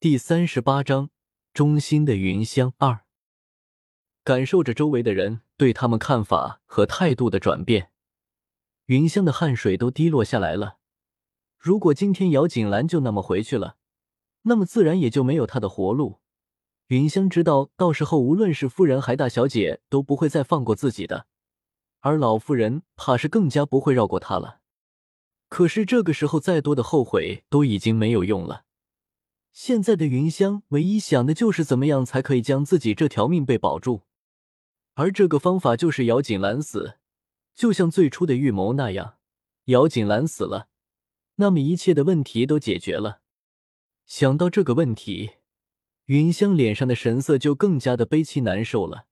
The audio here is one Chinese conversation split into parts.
第三十八章，中心的云香二。感受着周围的人对他们看法和态度的转变，云香的汗水都滴落下来了。如果今天姚锦兰就那么回去了，那么自然也就没有她的活路。云香知道，到时候无论是夫人还大小姐都不会再放过自己的，而老夫人怕是更加不会绕过她了。可是这个时候，再多的后悔都已经没有用了。现在的云香唯一想的就是怎么样才可以将自己这条命被保住，而这个方法就是姚锦兰死，就像最初的预谋那样，姚锦兰死了，那么一切的问题都解决了。想到这个问题，云香脸上的神色就更加的悲戚难受了。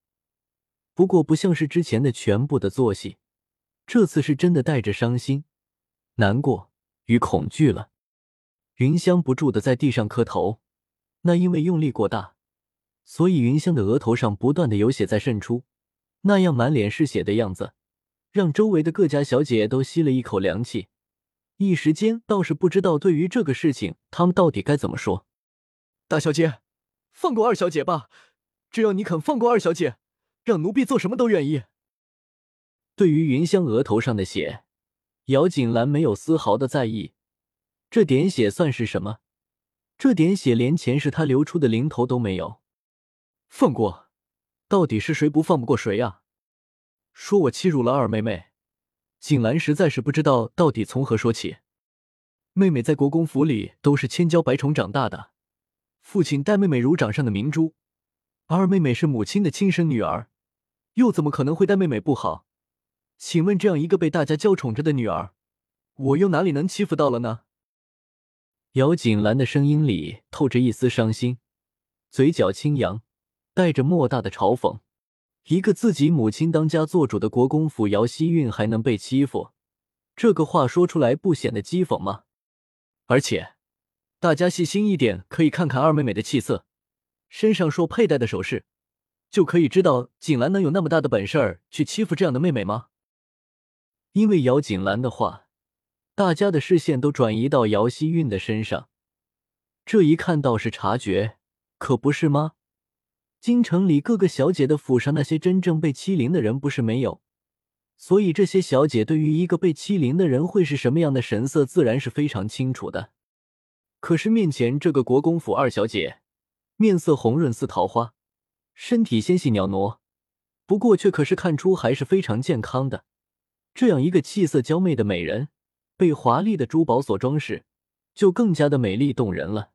不过不像是之前的全部的作戏，这次是真的带着伤心、难过与恐惧了。云香不住的在地上磕头，那因为用力过大，所以云香的额头上不断的有血在渗出，那样满脸是血的样子，让周围的各家小姐都吸了一口凉气，一时间倒是不知道对于这个事情，他们到底该怎么说。大小姐，放过二小姐吧，只要你肯放过二小姐，让奴婢做什么都愿意。对于云香额头上的血，姚锦兰没有丝毫的在意。这点血算是什么？这点血连前世他流出的零头都没有。放过？到底是谁不放不过谁啊？说我欺辱了二妹妹，锦兰实在是不知道到底从何说起。妹妹在国公府里都是千娇百宠长大的，父亲待妹妹如掌上的明珠，二妹妹是母亲的亲生女儿，又怎么可能会待妹妹不好？请问这样一个被大家娇宠着的女儿，我又哪里能欺负到了呢？姚锦兰的声音里透着一丝伤心，嘴角轻扬，带着莫大的嘲讽。一个自己母亲当家做主的国公府，姚希韵还能被欺负？这个话说出来不显得讥讽吗？而且，大家细心一点，可以看看二妹妹的气色，身上所佩戴的首饰，就可以知道锦兰能有那么大的本事儿去欺负这样的妹妹吗？因为姚锦兰的话。大家的视线都转移到姚希韵的身上，这一看倒是察觉，可不是吗？京城里各个小姐的府上，那些真正被欺凌的人不是没有，所以这些小姐对于一个被欺凌的人会是什么样的神色，自然是非常清楚的。可是面前这个国公府二小姐，面色红润似桃花，身体纤细袅娜，不过却可是看出还是非常健康的。这样一个气色娇媚的美人。被华丽的珠宝所装饰，就更加的美丽动人了。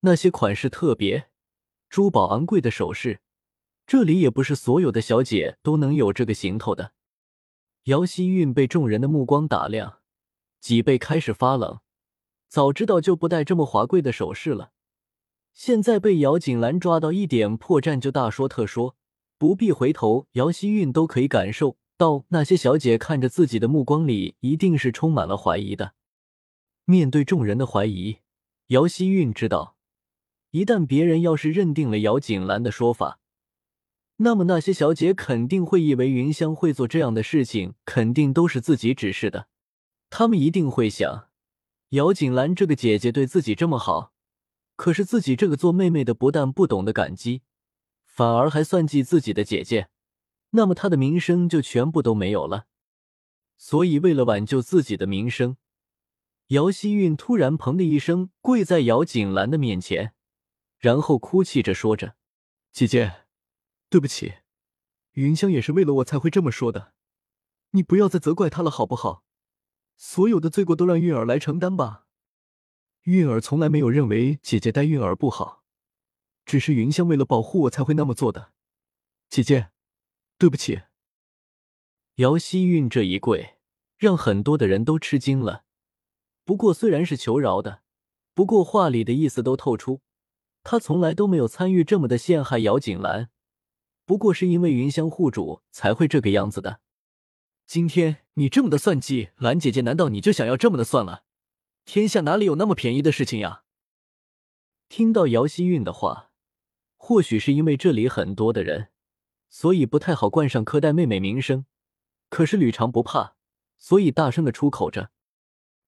那些款式特别、珠宝昂贵的首饰，这里也不是所有的小姐都能有这个行头的。姚希韵被众人的目光打量，脊背开始发冷。早知道就不戴这么华贵的首饰了，现在被姚锦兰抓到一点破绽就大说特说，不必回头，姚希韵都可以感受。到那些小姐看着自己的目光里，一定是充满了怀疑的。面对众人的怀疑，姚希韵知道，一旦别人要是认定了姚锦兰的说法，那么那些小姐肯定会以为云香会做这样的事情，肯定都是自己指示的。他们一定会想，姚锦兰这个姐姐对自己这么好，可是自己这个做妹妹的不但不懂得感激，反而还算计自己的姐姐。那么他的名声就全部都没有了。所以为了挽救自己的名声，姚希韵突然砰的一声跪在姚锦兰的面前，然后哭泣着说着：“姐姐，对不起，云香也是为了我才会这么说的，你不要再责怪她了，好不好？所有的罪过都让韵儿来承担吧。韵儿从来没有认为姐姐待韵儿不好，只是云香为了保护我才会那么做的，姐姐。”对不起，姚希韵这一跪，让很多的人都吃惊了。不过虽然是求饶的，不过话里的意思都透出，他从来都没有参与这么的陷害姚锦兰，不过是因为云香护主才会这个样子的。今天你这么的算计兰姐姐，难道你就想要这么的算了？天下哪里有那么便宜的事情呀？听到姚希韵的话，或许是因为这里很多的人。所以不太好冠上柯代妹妹名声，可是吕长不怕，所以大声的出口着：“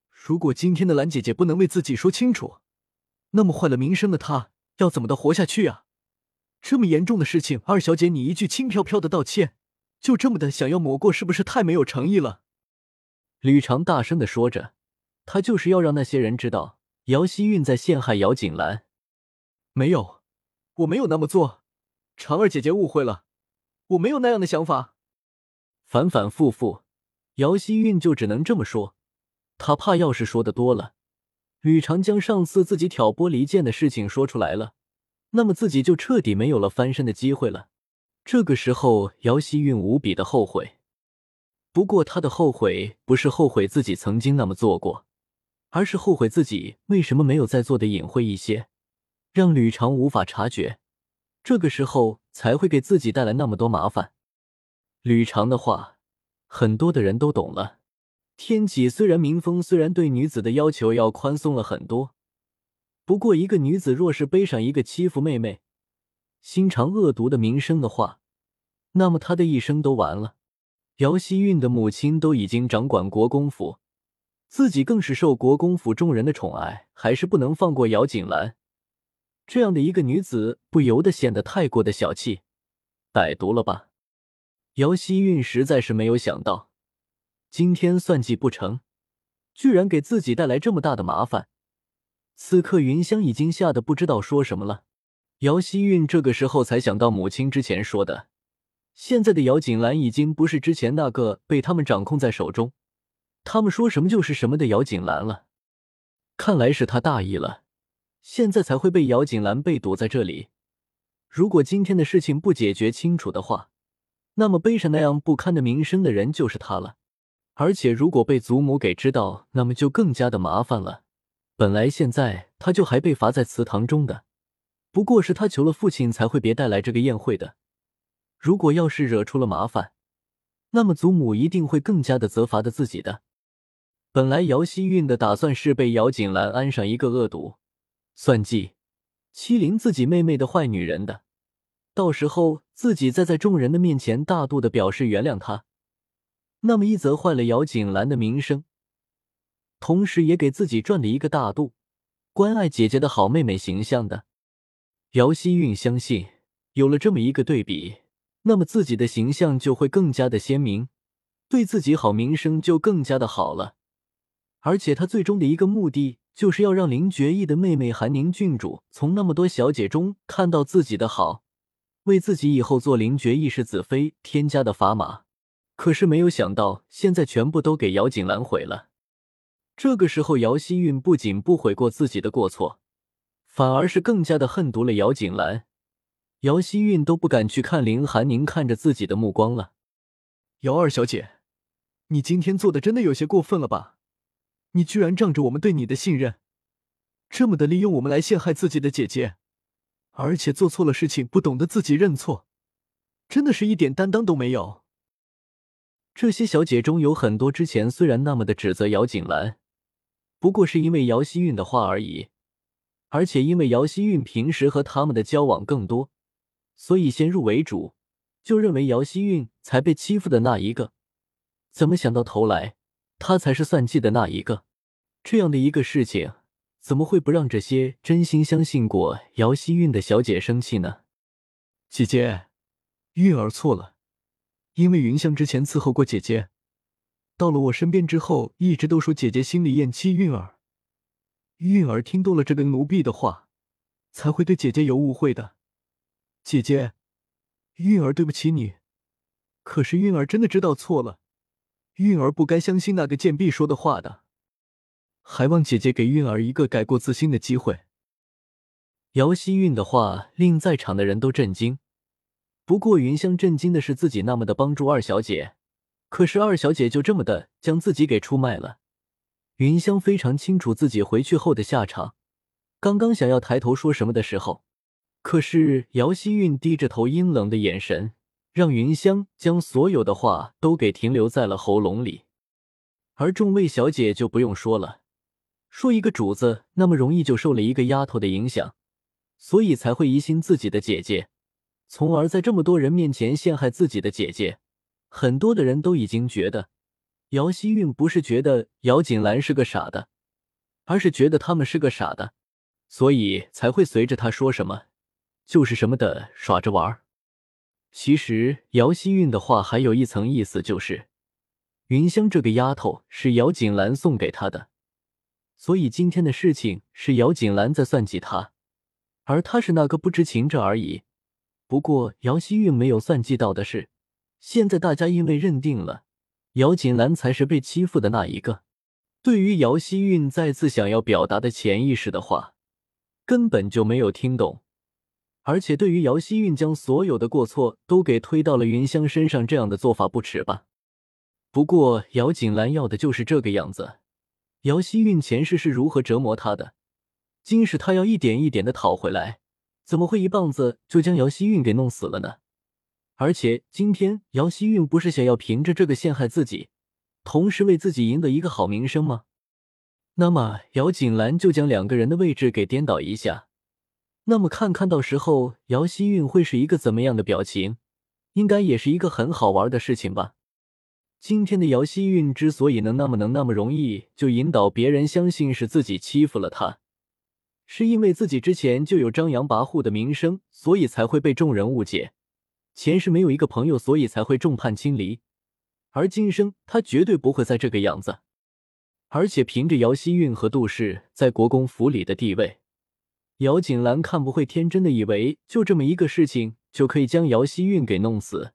如果今天的兰姐姐不能为自己说清楚，那么坏了名声的她要怎么的活下去啊？这么严重的事情，二小姐你一句轻飘飘的道歉，就这么的想要抹过，是不是太没有诚意了？吕长大声的说着，他就是要让那些人知道姚希韵在陷害姚锦兰。没有，我没有那么做，长儿姐姐误会了，我没有那样的想法。反反复复，姚希韵就只能这么说。他怕要是说的多了，吕长将上次自己挑拨离间的事情说出来了，那么自己就彻底没有了翻身的机会了。这个时候，姚希韵无比的后悔。不过，他的后悔不是后悔自己曾经那么做过，而是后悔自己为什么没有再做的隐晦一些。让吕长无法察觉，这个时候才会给自己带来那么多麻烦。吕长的话，很多的人都懂了。天启虽然民风虽然对女子的要求要宽松了很多，不过一个女子若是背上一个欺负妹妹、心肠恶毒的名声的话，那么她的一生都完了。姚希韵的母亲都已经掌管国公府，自己更是受国公府众人的宠爱，还是不能放过姚锦兰。这样的一个女子，不由得显得太过的小气、歹毒了吧？姚希韵实在是没有想到，今天算计不成，居然给自己带来这么大的麻烦。此刻云香已经吓得不知道说什么了。姚希韵这个时候才想到母亲之前说的，现在的姚锦兰已经不是之前那个被他们掌控在手中，他们说什么就是什么的姚锦兰了。看来是他大意了。现在才会被姚锦兰被堵在这里。如果今天的事情不解决清楚的话，那么背上那样不堪的名声的人就是他了。而且如果被祖母给知道，那么就更加的麻烦了。本来现在他就还被罚在祠堂中的，不过是他求了父亲才会别带来这个宴会的。如果要是惹出了麻烦，那么祖母一定会更加的责罚的自己的。本来姚希韵的打算是被姚锦兰安上一个恶毒。算计、欺凌自己妹妹的坏女人的，到时候自己再在众人的面前大度的表示原谅她，那么一则坏了姚锦兰的名声，同时也给自己赚了一个大度、关爱姐姐的好妹妹形象的。姚希韵相信，有了这么一个对比，那么自己的形象就会更加的鲜明，对自己好名声就更加的好了。而且他最终的一个目的。就是要让林觉意的妹妹韩宁郡主从那么多小姐中看到自己的好，为自己以后做林觉意世子妃添加的砝码。可是没有想到，现在全部都给姚锦兰毁了。这个时候，姚希韵不仅不悔过自己的过错，反而是更加的恨毒了姚锦兰。姚希韵都不敢去看林寒宁看着自己的目光了。姚二小姐，你今天做的真的有些过分了吧？你居然仗着我们对你的信任，这么的利用我们来陷害自己的姐姐，而且做错了事情不懂得自己认错，真的是一点担当都没有。这些小姐中有很多之前虽然那么的指责姚锦兰，不过是因为姚希韵的话而已，而且因为姚希韵平时和他们的交往更多，所以先入为主，就认为姚希韵才被欺负的那一个。怎么想到头来，他才是算计的那一个。这样的一个事情，怎么会不让这些真心相信过姚希韵的小姐生气呢？姐姐，韵儿错了，因为云香之前伺候过姐姐，到了我身边之后，一直都说姐姐心里厌弃韵儿。韵儿听多了这个奴婢的话，才会对姐姐有误会的。姐姐，韵儿对不起你，可是韵儿真的知道错了，韵儿不该相信那个贱婢说的话的。还望姐姐给韵儿一个改过自新的机会。姚希韵的话令在场的人都震惊。不过云香震惊的是自己那么的帮助二小姐，可是二小姐就这么的将自己给出卖了。云香非常清楚自己回去后的下场。刚刚想要抬头说什么的时候，可是姚希韵低着头阴冷的眼神，让云香将所有的话都给停留在了喉咙里。而众位小姐就不用说了。说一个主子那么容易就受了一个丫头的影响，所以才会疑心自己的姐姐，从而在这么多人面前陷害自己的姐姐。很多的人都已经觉得姚希韵不是觉得姚锦兰是个傻的，而是觉得他们是个傻的。所以才会随着他说什么就是什么的耍着玩儿。其实姚希韵的话还有一层意思，就是云香这个丫头是姚锦兰送给他的，所以今天的事情是姚锦兰在算计他，而他是那个不知情者而已。不过姚希韵没有算计到的是，现在大家因为认定了姚锦兰才是被欺负的那一个。对于姚希韵再次想要表达的潜意识的话，根本就没有听懂。而且对于姚希韵将所有的过错都给推到了云香身上这样的做法不耻吧？不过姚锦兰要的就是这个样子。姚希韵前世是如何折磨他的，今世他要一点一点的讨回来。怎么会一棒子就将姚希韵给弄死了呢？而且今天姚希韵不是想要凭着这个陷害自己，同时为自己赢得一个好名声吗？那么姚锦兰就将两个人的位置给颠倒一下，那么看看到时候姚希韵会是一个怎么样的表情？应该也是一个很好玩的事情吧。今天的姚希韵之所以能那么能那么容易就引导别人相信是自己欺负了他。是因为自己之前就有张扬跋扈的名声，所以才会被众人误解。前世没有一个朋友，所以才会众叛亲离。而今生他绝对不会再这个样子。而且凭着姚希韵和杜氏在国公府里的地位，姚锦兰看不会天真的以为就这么一个事情就可以将姚希韵给弄死。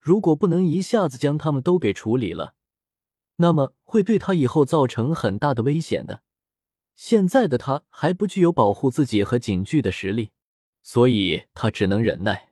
如果不能一下子将他们都给处理了，那么会对他以后造成很大的危险的。现在的他还不具有保护自己和警局的实力，所以他只能忍耐。